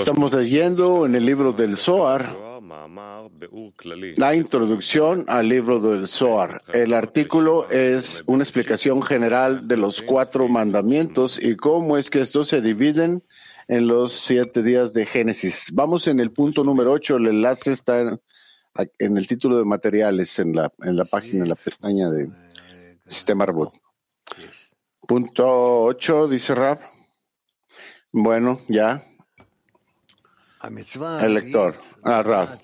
Estamos leyendo en el libro del Zohar la introducción al libro del Zohar. El artículo es una explicación general de los cuatro mandamientos y cómo es que estos se dividen en los siete días de Génesis. Vamos en el punto número ocho. El enlace está en, el título de materiales en la, en la página, en la pestaña de Sistema Arbot. Punto ocho, dice Rab. Bueno, ya. El lector. Ah, Rab.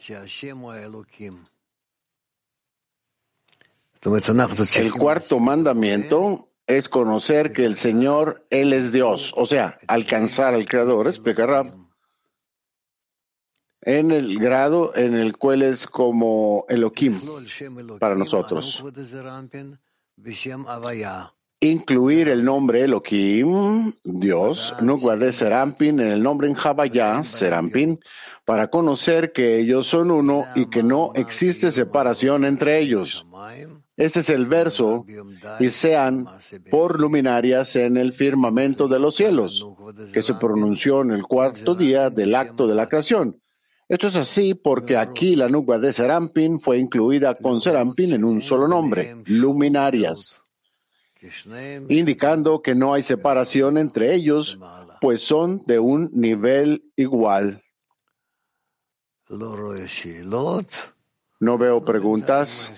El cuarto mandamiento es conocer que el Señor, Él es Dios, o sea, alcanzar al Creador, explica Rab, en el grado en el cual es como Elohim para nosotros incluir el nombre Elohim, Dios, Nukva de Serampin, en el nombre en Javayá, Serampin, para conocer que ellos son uno y que no existe separación entre ellos. Este es el verso, y sean por luminarias en el firmamento de los cielos, que se pronunció en el cuarto día del acto de la creación. Esto es así porque aquí la nubia de Serampin fue incluida con Serampin en un solo nombre, luminarias indicando que no hay separación entre ellos, pues son de un nivel igual. No veo preguntas.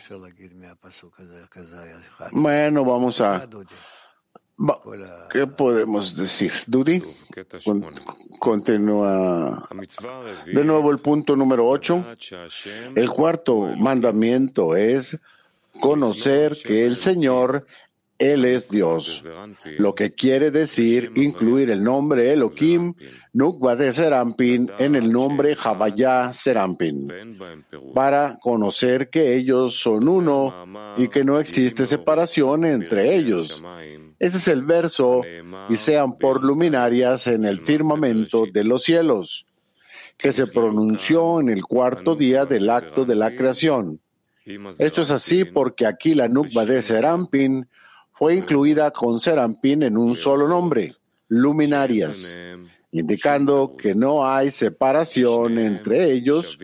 Bueno, vamos a... ¿Qué podemos decir? Dudi, continúa. De nuevo el punto número 8. El cuarto mandamiento es conocer que el Señor él es Dios, lo que quiere decir incluir el nombre Elohim, Nukva de Serampin, en el nombre Javayá Serampin, para conocer que ellos son uno y que no existe separación entre ellos. Ese es el verso, y sean por luminarias en el firmamento de los cielos, que se pronunció en el cuarto día del acto de la creación. Esto es así porque aquí la Nukva de Serampin fue incluida con Serampín en un solo nombre, luminarias, indicando que no hay separación entre ellos,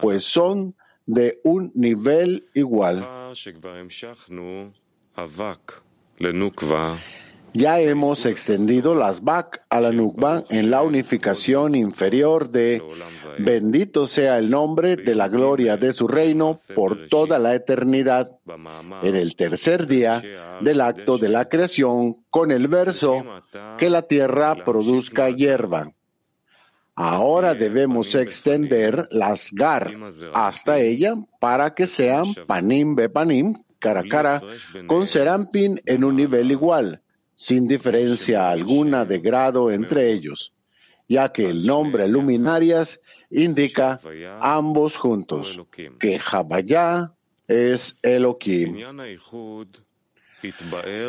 pues son de un nivel igual. Ya hemos extendido las Bak a la Nukba en la unificación inferior de Bendito sea el nombre de la gloria de su reino por toda la eternidad. En el tercer día del acto de la creación, con el verso que la tierra produzca hierba. Ahora debemos extender las gar hasta ella para que sean panim bepanim, cara a cara, con serampin en un nivel igual sin diferencia alguna de grado entre ellos, ya que el nombre luminarias indica ambos juntos, que Jabayá es Elohim.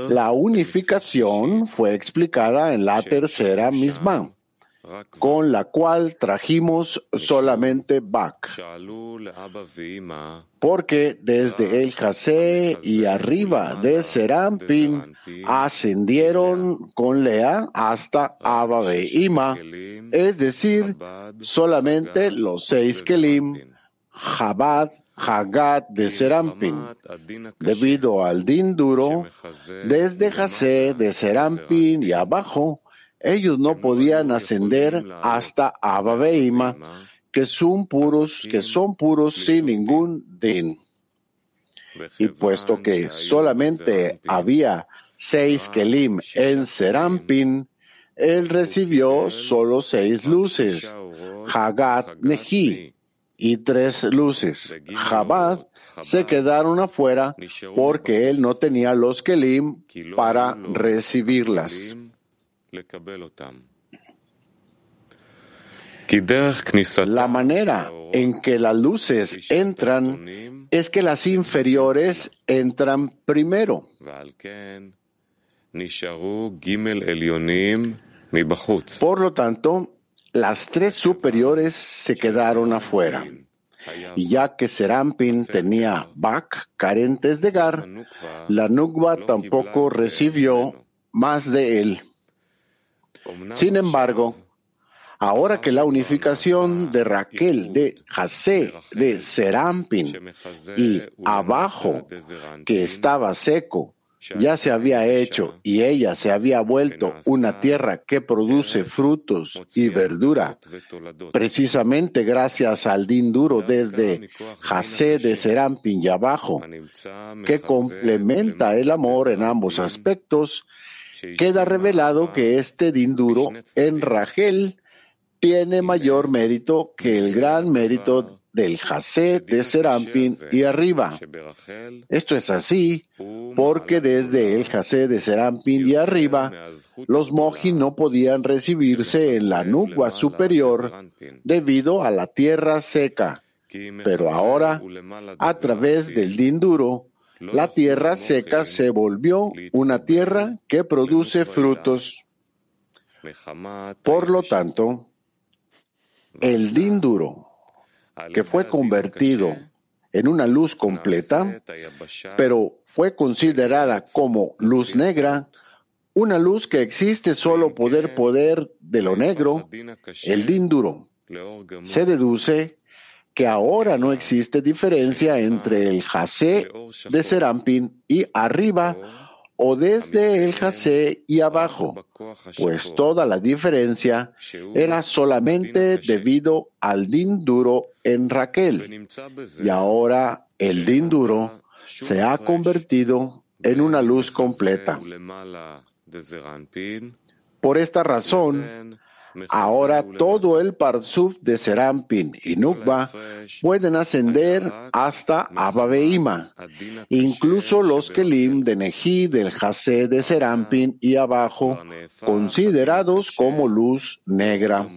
La unificación fue explicada en la tercera misma con la cual trajimos solamente Bak. Porque desde el Jase y arriba de Serampin ascendieron con Lea hasta Abba Ima, es decir, solamente los seis Kelim, Chabad, Hagat de Serampin, debido al din duro, desde Jase de Serampin y abajo, ellos no podían ascender hasta Abba que son puros, que son puros sin ningún din. Y puesto que solamente había seis kelim en Serampin, él recibió solo seis luces, Hagat Nehi, y tres luces. Jabad se quedaron afuera porque él no tenía los kelim para recibirlas. La manera en que las luces entran es que las inferiores entran primero. Por lo tanto, las tres superiores se quedaron afuera. Y ya que Serampin tenía Bak carentes de Gar, la Nukba tampoco recibió más de él. Sin embargo, ahora que la unificación de Raquel de Jase de Serampin y abajo que estaba seco ya se había hecho y ella se había vuelto una tierra que produce frutos y verdura, precisamente gracias al din duro desde Jase de Serampin y abajo, que complementa el amor en ambos aspectos, queda revelado que este din duro en Rachel tiene mayor mérito que el gran mérito del Jase de Serampin y arriba. Esto es así porque desde el Jase de Serampin y arriba, los moji no podían recibirse en la nubia superior debido a la tierra seca. Pero ahora, a través del dinduro, la tierra seca se volvió una tierra que produce frutos. Por lo tanto, el dinduro que fue convertido en una luz completa, pero fue considerada como luz negra, una luz que existe solo poder poder de lo negro, el dinduro. Se deduce que ahora no existe diferencia entre el jase de Serampin y arriba o desde el jase y abajo, pues toda la diferencia era solamente debido al din duro en Raquel. Y ahora el din duro se ha convertido en una luz completa. Por esta razón, Ahora todo el Parsuf de Serampin y Nukba pueden ascender hasta Abba incluso los Kelim de Neji del Jase de Serampin y abajo, considerados como luz negra.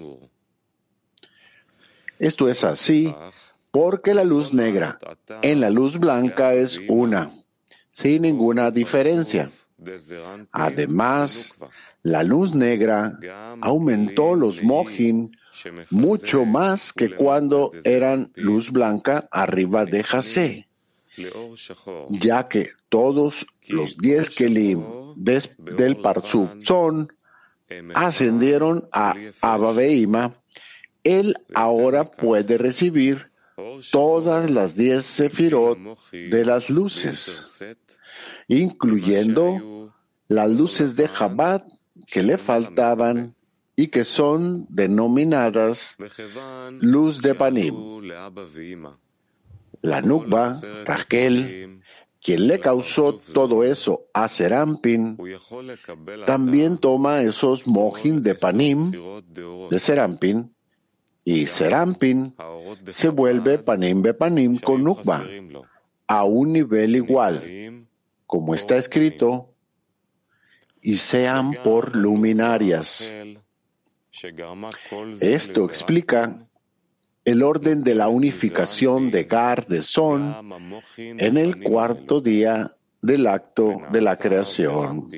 Esto es así porque la luz negra en la luz blanca es una, sin ninguna diferencia. Además, la luz negra aumentó los mojin mucho más que cuando eran luz blanca arriba de Jase, ya que todos los diez kelim del Parsuf son ascendieron a Abaveima, él ahora puede recibir todas las diez sefirot de las luces, incluyendo las luces de Chabad que le faltaban y que son denominadas luz de Panim. La Nukba, Raquel, quien le causó todo eso a Serampin, también toma esos mojin de Panim de Serampin y Serampin se vuelve Panim Panim con Nukba a un nivel igual, como está escrito y sean por luminarias. Esto explica el orden de la unificación de Gar de Son en el cuarto día del acto de la creación.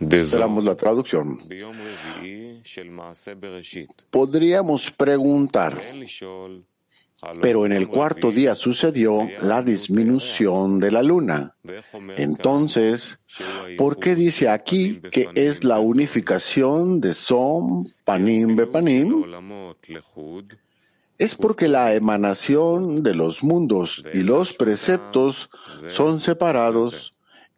Esperamos la traducción. Podríamos preguntar, pero en el cuarto día sucedió la disminución de la luna. Entonces, ¿por qué dice aquí que es la unificación de Som, Panim, Bepanim? Es porque la emanación de los mundos y los preceptos son separados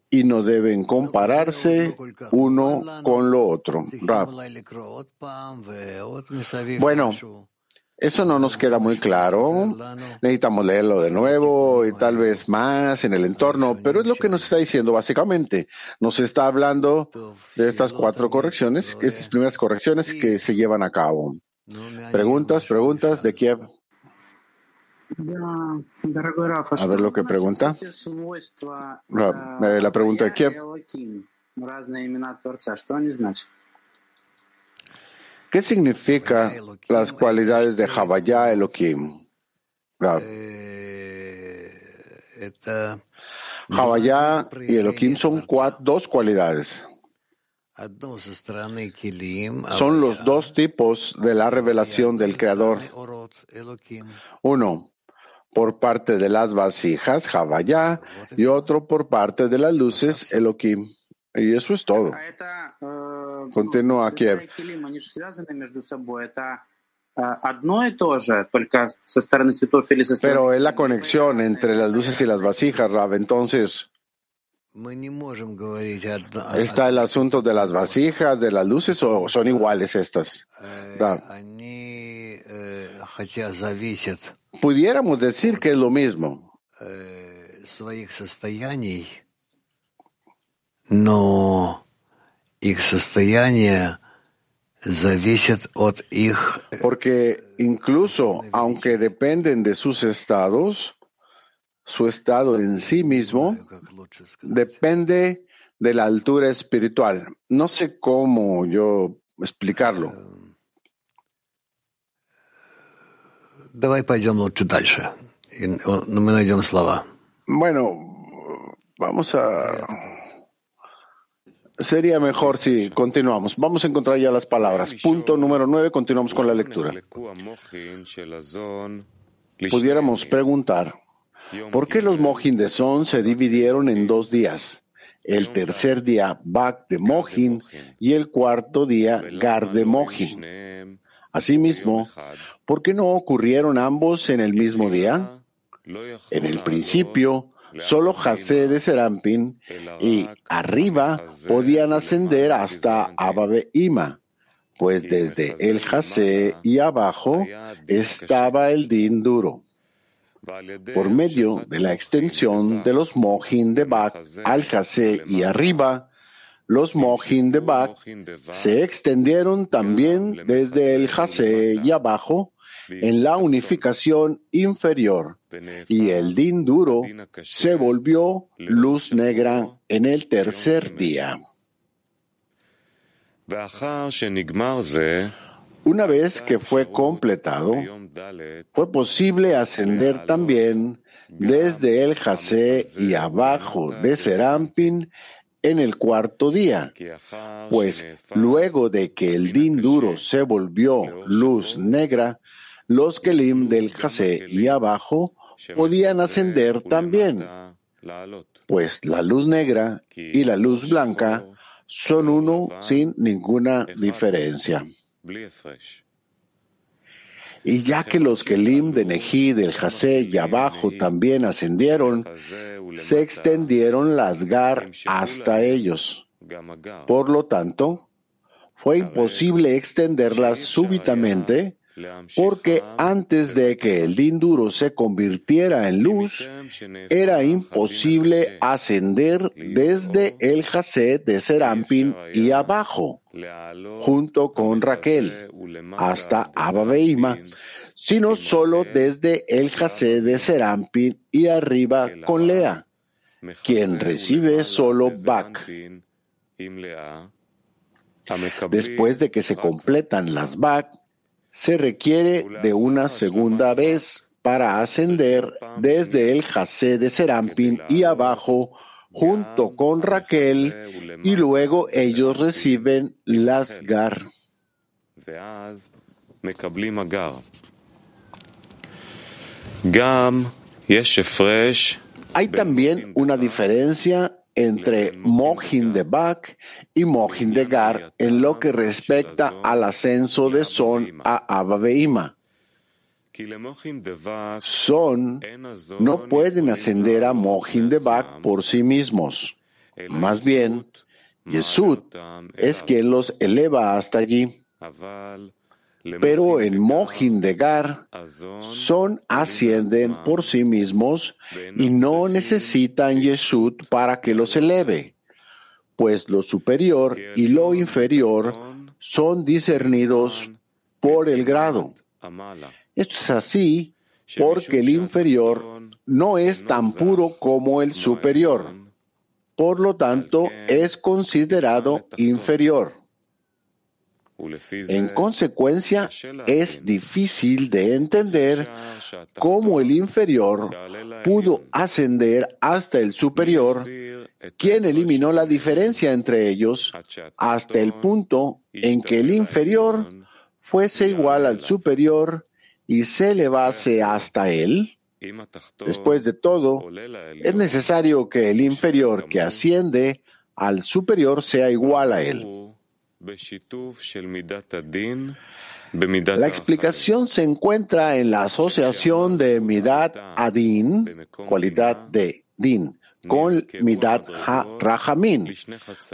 y no deben compararse uno con lo otro. Bueno, eso no nos queda muy claro. Necesitamos leerlo de nuevo y tal vez más en el entorno, pero es lo que nos está diciendo básicamente. Nos está hablando de estas cuatro correcciones, estas primeras correcciones que se llevan a cabo. Preguntas, preguntas de Kiev. A ver lo que pregunta. La, pregunta de Kiev. ¿Qué significa las cualidades de Javaya Elohim? Javaya y Elohim son dos cualidades. Son los dos tipos de la revelación del Creador. Uno, por parte de las vasijas, Javayá, y otro por parte de las luces, Elohim. Y eso es todo. Continúa Kiev. Pero es la conexión entre las luces y las vasijas, Rab. Entonces, Está el asunto de las vasijas, de las luces, o son iguales estas. Pudiéramos decir que es lo mismo. No, Porque incluso, aunque dependen de sus estados, su estado en sí mismo depende de la altura espiritual. No sé cómo yo explicarlo. Bueno, vamos a... Sería mejor si continuamos. Vamos a encontrar ya las palabras. Punto número nueve, continuamos con la lectura. Pudiéramos preguntar. ¿Por qué los Mohin de Son se dividieron en dos días? El tercer día, Bak de Mohin, y el cuarto día, Gar de Mohin. Asimismo, ¿por qué no ocurrieron ambos en el mismo día? En el principio, Solo Jase de Serampin y arriba podían ascender hasta Ababe Ima, pues desde el Jase y abajo estaba el Din duro. Por medio de la extensión de los Mohin de Bak al Jase y arriba, los Mohin de Bak se extendieron también desde el Jase y abajo en la unificación inferior y el din duro se volvió luz negra en el tercer día. Una vez que fue completado, fue posible ascender también desde el Jase y abajo de Serampin en el cuarto día, pues luego de que el din duro se volvió luz negra, los Kelim del Jase y abajo podían ascender también, pues la luz negra y la luz blanca son uno sin ninguna diferencia. Y ya que los Kelim de Neji del Jase y abajo también ascendieron, se extendieron las Gar hasta ellos. Por lo tanto, fue imposible extenderlas súbitamente porque antes de que el din duro se convirtiera en luz, era imposible ascender desde el Jase de Serampin y abajo, junto con Raquel, hasta Abaveima, sino solo desde el Jase de Serampin y arriba con Lea, quien recibe solo Bak. Después de que se completan las Bak, se requiere de una segunda vez para ascender desde el Jase de Serampin y abajo junto con Raquel y luego ellos reciben las Gar. Hay también una diferencia entre Mohin de Bak y Mohin en lo que respecta al ascenso de Son a Abba Son no pueden ascender a Mohin por sí mismos. Más bien, Yesud es quien los eleva hasta allí. Pero en Mohin son ascienden por sí mismos y no necesitan Yesud para que los eleve, pues lo superior y lo inferior son discernidos por el grado. Esto es así porque el inferior no es tan puro como el superior. Por lo tanto, es considerado inferior. En consecuencia, es difícil de entender cómo el inferior pudo ascender hasta el superior quien eliminó la diferencia entre ellos hasta el punto en que el inferior fuese igual al superior y se elevase hasta él. Después de todo, es necesario que el inferior que asciende al superior sea igual a él. La explicación se encuentra en la asociación de Midat Adin, cualidad de Din, con Midat Ha-Rahamin,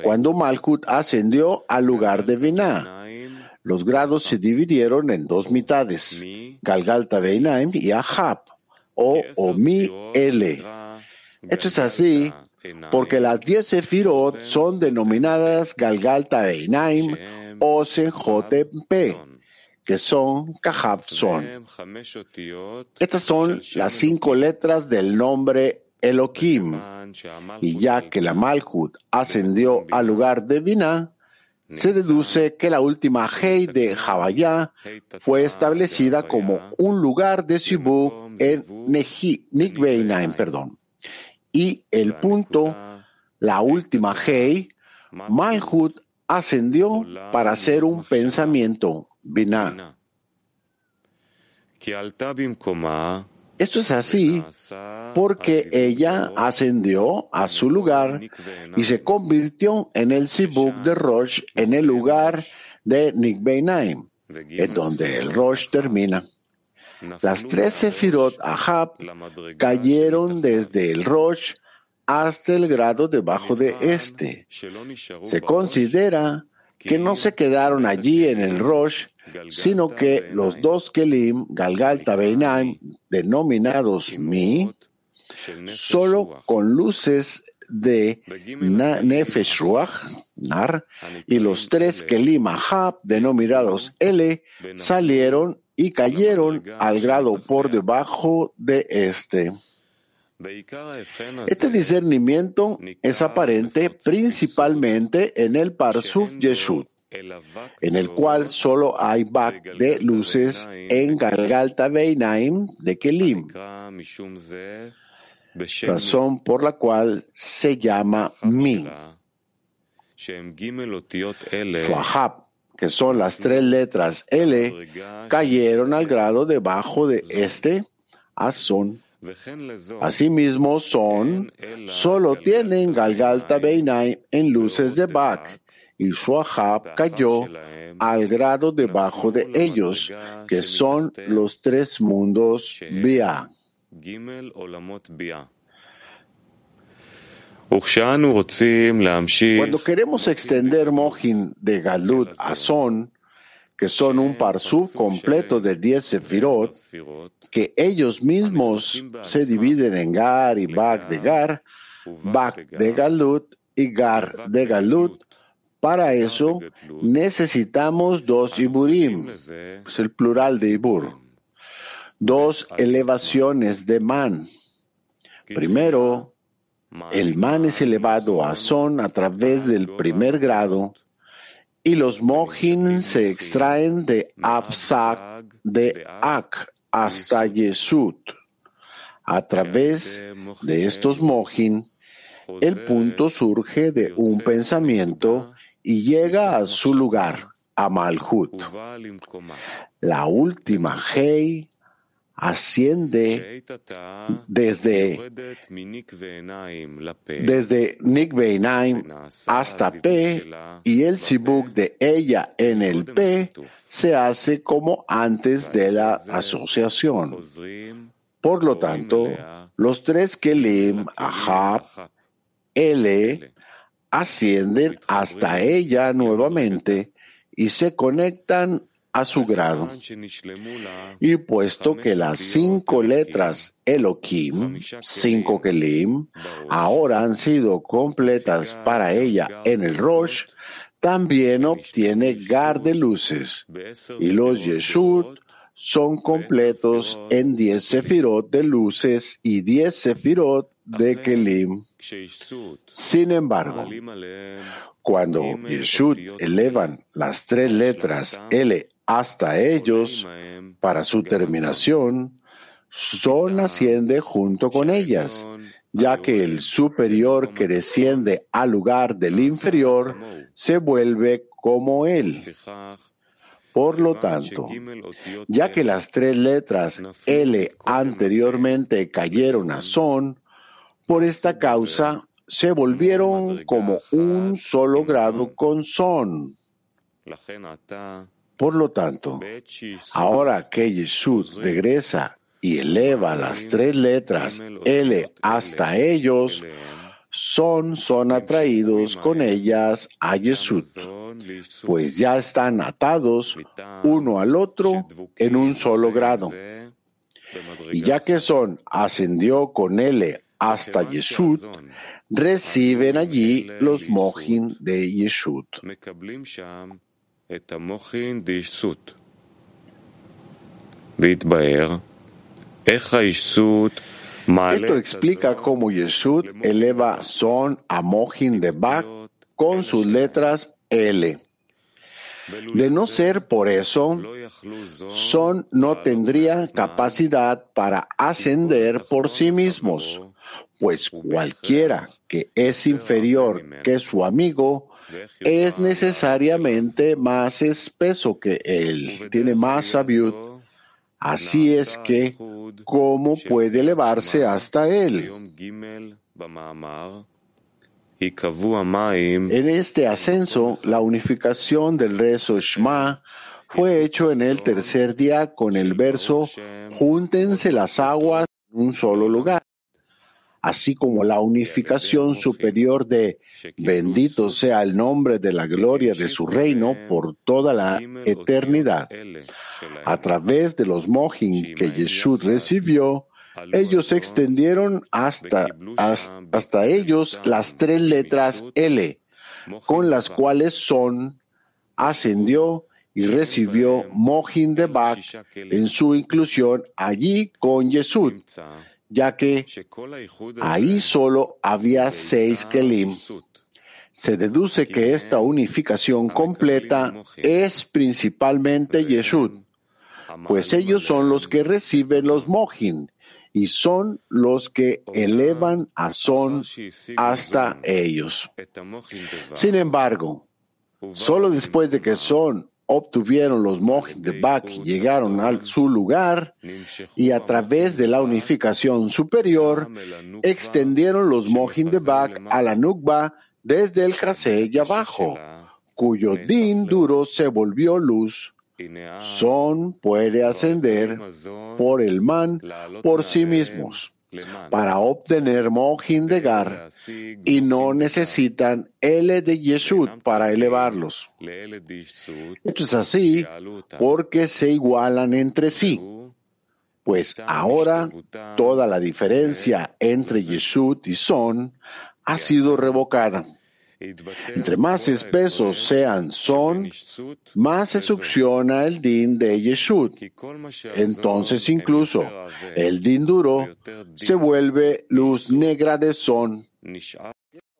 cuando Malkut ascendió al lugar de Binah. Los grados se dividieron en dos mitades, Galgalta Beinaim y Ahab, o Omi L. Esto es así porque las diez sefirot son denominadas Galgalta Beinaim o Senjotep que son Kahab son. Estas son las cinco letras del nombre Elohim. Y ya que la Malkut ascendió al lugar de Binah, se deduce que la última Hei de Javayá fue establecida como un lugar de Sibuk en Nikbeinaim, perdón. Y el punto, la última Hei, Malhut ascendió para ser un pensamiento, Binah. Esto es así porque ella ascendió a su lugar y se convirtió en el Sibuk de Rosh en el lugar de Nikbeinaim, en donde el Rosh termina. Las tres Sefirot Ahab cayeron desde el Rosh hasta el grado debajo de este. Se considera que no se quedaron allí en el Rosh, sino que los dos Kelim, Galgalta Beinaim, denominados Mi, solo con luces de Nefesh Ruach, Nar, y los tres Kelim Ahab, denominados L, salieron y cayeron al grado por debajo de este. Este discernimiento es aparente principalmente en el Parsuf Yeshut, en el cual solo hay bak de luces en Galgalta Beinaim de Kelim, razón por la cual se llama Mi. Swahab, que son las tres letras L, cayeron al grado debajo de este Azón. Asimismo son, solo tienen Galgalta Beinai en luces de Bach, y Shuahab cayó al grado debajo de ellos, que son los tres mundos Bia. Cuando queremos extender Mohin de Galut a Son, que son un parsuf completo de 10 sefirot, que ellos mismos se dividen en Gar y Bak de Gar, Bak de Galut y Gar de Galut. Para eso necesitamos dos Iburim, es el plural de Ibur, dos elevaciones de Man. Primero, el Man es elevado a Son a través del primer grado y los mohin se extraen de Absak de Ak hasta Yesut. A través de estos mohin, el punto surge de un pensamiento y llega a su lugar, a Malhut. La última Hei asciende desde, desde hasta P y el Sibuk de ella en el P se hace como antes de la asociación. Por lo tanto, los tres Kelim, Ahab, L, ascienden hasta ella nuevamente y se conectan a su grado. Y puesto que las cinco letras Elohim, cinco Kelim, ahora han sido completas para ella en el Rosh, también obtiene Gar de luces. Y los Yeshut son completos en diez sefirot de luces y diez sefirot de Kelim. Sin embargo, cuando Yeshut elevan las tres letras L hasta ellos, para su terminación, Son asciende junto con ellas, ya que el superior que desciende al lugar del inferior se vuelve como él. Por lo tanto, ya que las tres letras L anteriormente cayeron a Son, por esta causa se volvieron como un solo grado con Son. Por lo tanto, ahora que Jesús regresa y eleva las tres letras L hasta ellos, son, son atraídos con ellas a Jesús, pues ya están atados uno al otro en un solo grado. Y ya que son ascendió con L hasta Jesús, reciben allí los mojin de Yeshut. Esto explica cómo Yeshut eleva Son a Mohin de Bak con sus letras L. De no ser por eso, Son no tendría capacidad para ascender por sí mismos, pues cualquiera que es inferior que su amigo es necesariamente más espeso que él, tiene más sabiud Así es que, ¿cómo puede elevarse hasta él? En este ascenso, la unificación del rezo Shema fue hecho en el tercer día con el verso Júntense las aguas en un solo lugar así como la unificación superior de bendito sea el nombre de la gloria de su reino por toda la eternidad. A través de los mohin que Yeshua recibió, ellos extendieron hasta, hasta ellos las tres letras L, con las cuales son, ascendió y recibió mohin de Bach en su inclusión allí con Yeshua ya que ahí solo había seis Kelim. Se deduce que esta unificación completa es principalmente Yeshut, pues ellos son los que reciben los Mohin y son los que elevan a Son hasta ellos. Sin embargo, solo después de que Son obtuvieron los Mohin de Bak llegaron a su lugar y a través de la unificación superior extendieron los Mohin de Bak a la Nukba desde el Jase y abajo, cuyo din duro se volvió luz. Son puede ascender por el man por sí mismos para obtener Mohin de Gar y no necesitan L de Yeshut para elevarlos. Esto es así porque se igualan entre sí, pues ahora toda la diferencia entre Yeshut y Son ha sido revocada. Entre más espesos sean son, más se succiona el din de Yeshut. Entonces incluso el din duro se vuelve luz negra de son.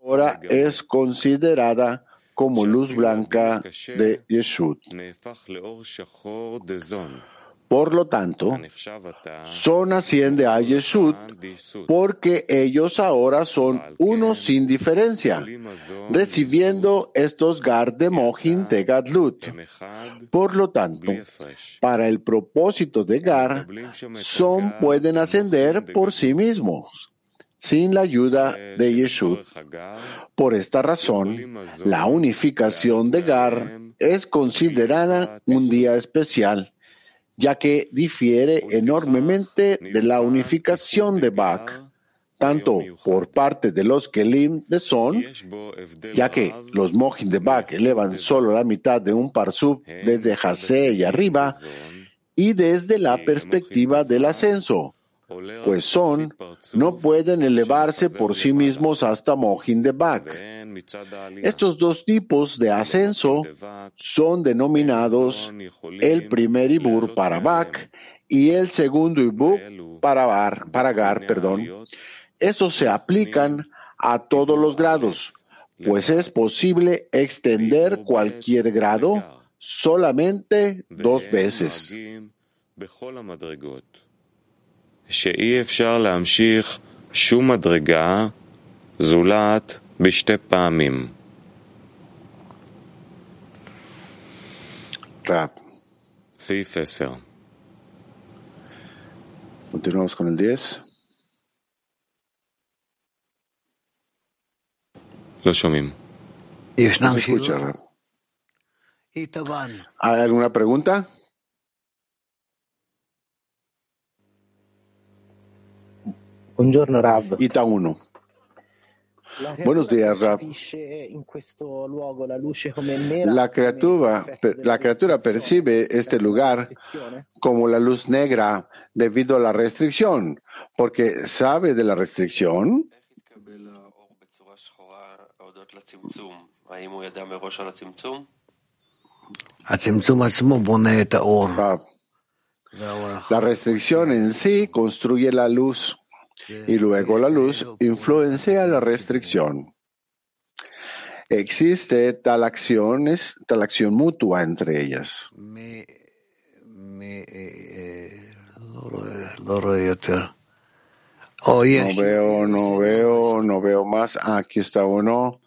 Ahora es considerada como luz blanca de Yeshut. Por lo tanto, Son asciende a Yeshut porque ellos ahora son uno sin diferencia, recibiendo estos Gar de Mohin de Gadlut. Por lo tanto, para el propósito de Gar, Son pueden ascender por sí mismos sin la ayuda de Yeshut. Por esta razón, la unificación de Gar es considerada un día especial ya que difiere enormemente de la unificación de Bach, tanto por parte de los Kelim de Son, ya que los Mohin de Bach elevan solo la mitad de un parsub desde Hase y arriba, y desde la perspectiva del ascenso, pues son, no pueden elevarse por sí mismos hasta Mohin de Bak. Estos dos tipos de ascenso son denominados el primer Ibur para Bak y el segundo Ibur para, bar, Gar. Perdón. Estos se aplican a todos los grados, pues es posible extender cualquier grado solamente dos veces. שאי אפשר להמשיך שום מדרגה זולת בשתי פעמים. רב. סעיף 10. לא שומעים. ישנם שאלות? ¿Hay alguna pregunta? Buongiorno Rav. Ita 1. Buenos días, Rab. La criatura, la criatura percibe este lugar como la luz negra debido a la restricción, porque sabe de la restricción. La restricción en sí construye la luz y luego la luz influencia la restricción. Existe tal acción, es, tal acción mutua entre ellas. No veo, no veo, no veo más. Aquí está uno.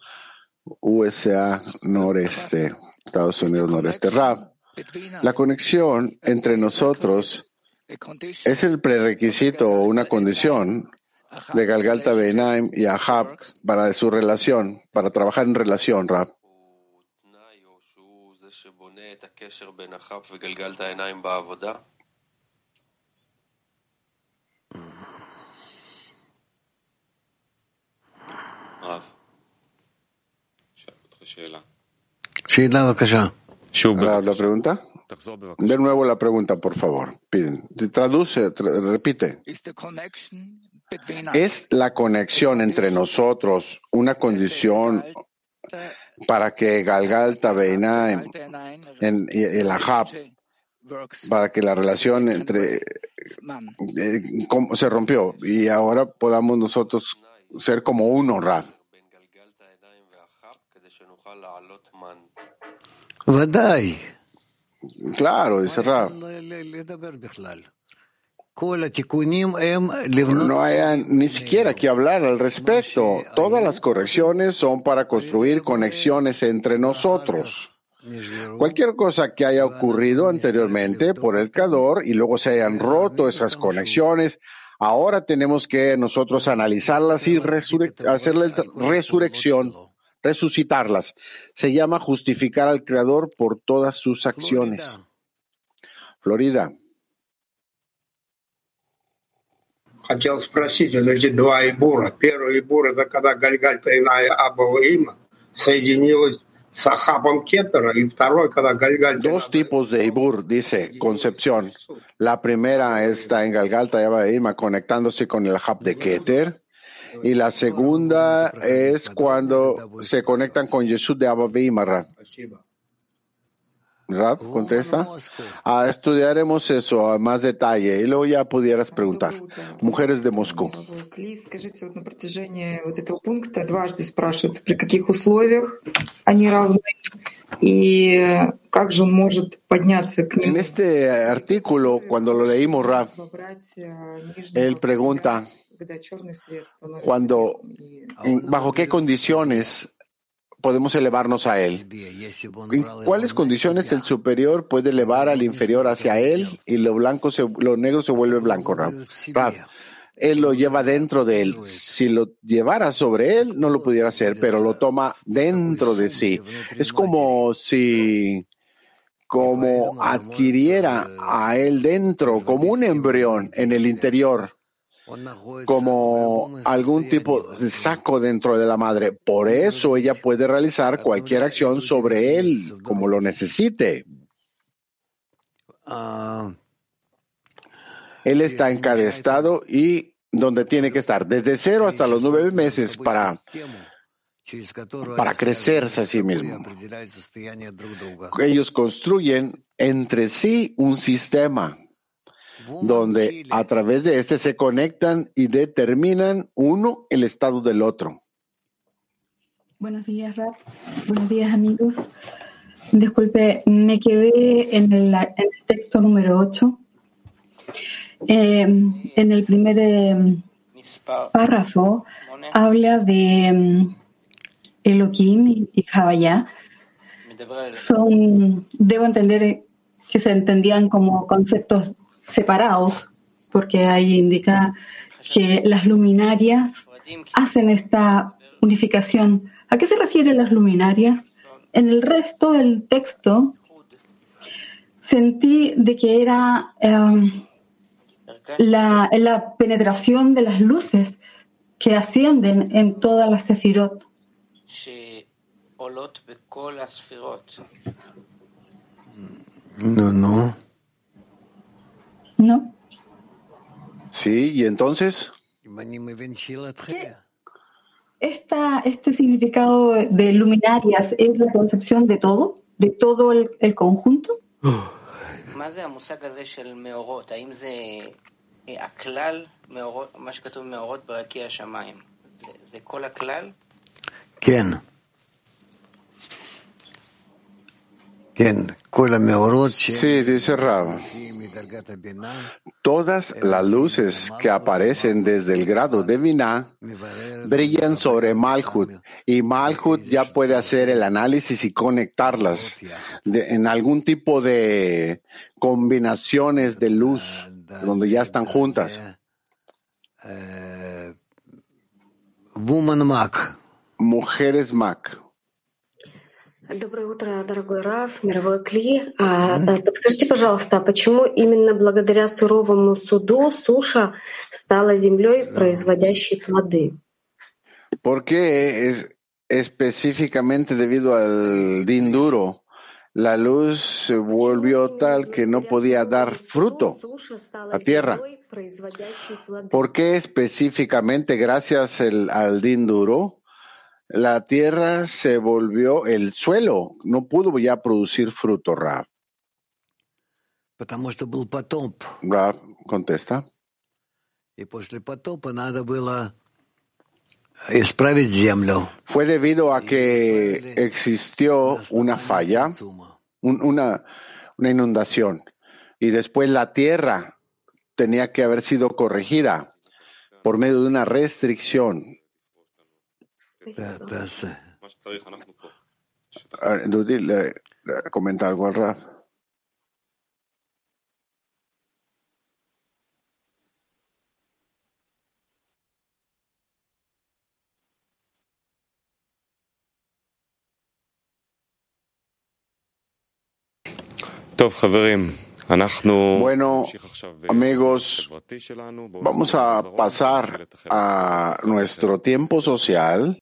USA noreste, Estados Unidos noreste. Rap. La conexión entre nosotros es el prerequisito o una condición de Galgalta Benaim y Ahab para su relación, para trabajar en relación, Rab. ¿La pregunta? De nuevo la pregunta, por favor. Piden. Traduce, repite. ¿Es la conexión entre nosotros una condición para que Galgal Tabeina en, el Ahab, para que la relación entre eh, se rompió y ahora podamos nosotros ser como uno, Rab? Vaday. Claro, dice Rab. No hay ni siquiera que hablar al respecto. Todas las correcciones son para construir conexiones entre nosotros. Cualquier cosa que haya ocurrido anteriormente por el Cador y luego se hayan roto esas conexiones, ahora tenemos que nosotros analizarlas y hacer la resurrección resucitarlas. Se llama justificar al Creador por todas sus acciones. Florida. Хотел спросить, вот эти два Ибура. Первый Ибур это когда Гальгальта и Абава Има соединилась с Ахабом Кетера, и второй, когда Гальгальта Dos tipos de Ibur, dice Concepción. La primera está en Galgalta y Abaima conectándose con el hub de Keter. Y la segunda es cuando se conectan con Jesús de Abba Beimarra. Rab, uh, contesta. Ah, estudiaremos eso a más detalle y luego ya pudieras preguntar. Mujeres de Moscú. En este artículo, cuando lo leímos, Rab, él pregunta cuando, bajo qué condiciones podemos elevarnos a Él. ¿En cuáles condiciones el superior puede elevar al inferior hacia Él y lo, blanco se, lo negro se vuelve blanco, Rab? Rab? Él lo lleva dentro de Él. Si lo llevara sobre Él, no lo pudiera hacer, pero lo toma dentro de sí. Es como si como adquiriera a Él dentro, como un embrión en el interior como algún tipo de saco dentro de la madre. Por eso ella puede realizar cualquier acción sobre él, como lo necesite. Ah, Él está en cada estado y donde tiene que estar, desde cero hasta los nueve meses para, para crecerse a sí mismo. Ellos construyen entre sí un sistema donde a través de este se conectan y determinan uno el estado del otro. Buenos días, Rap. Buenos días, amigos. Disculpe, me quedé en el, en el texto número 8. Eh, en el primer eh, párrafo habla de mm, Elohim y, Havaya. Son, debo entender que se entendían como conceptos separados, porque ahí indica que las luminarias hacen esta unificación. ¿A qué se refieren las luminarias? En el resto del texto sentí de que era em, la, penetración de las luces que ascienden en todas las sefirot. No, no. No. Sí, ¿y entonces? Esta, este significado de luminarias es la concepción de todo, de todo el, el conjunto. ¿Quién? Sí, dice Rab. Todas las luces que aparecen desde el grado de Binah brillan sobre Malhut y Malhut ya puede hacer el análisis y conectarlas en algún tipo de combinaciones de luz donde ya están juntas. Mujeres Mac. Доброе утро, дорогой Раф, мировой Кли. А, а, Подскажите, пожалуйста, почему именно благодаря суровому суду суша стала землей, производящей плоды? Porque es específicamente debido al din duro, la luz se volvió tal que no podía dar fruto. La tierra. ¿Por qué específicamente gracias el- al din duro? la tierra se volvió el suelo, no pudo ya producir fruto, Rab. Rab contesta. Fue debido a que existió una falla, una inundación, y después la tierra tenía que haber sido corregida por medio de una restricción, pues comenta algo al Raf. Bueno, amigos, vamos a pasar a nuestro tiempo social.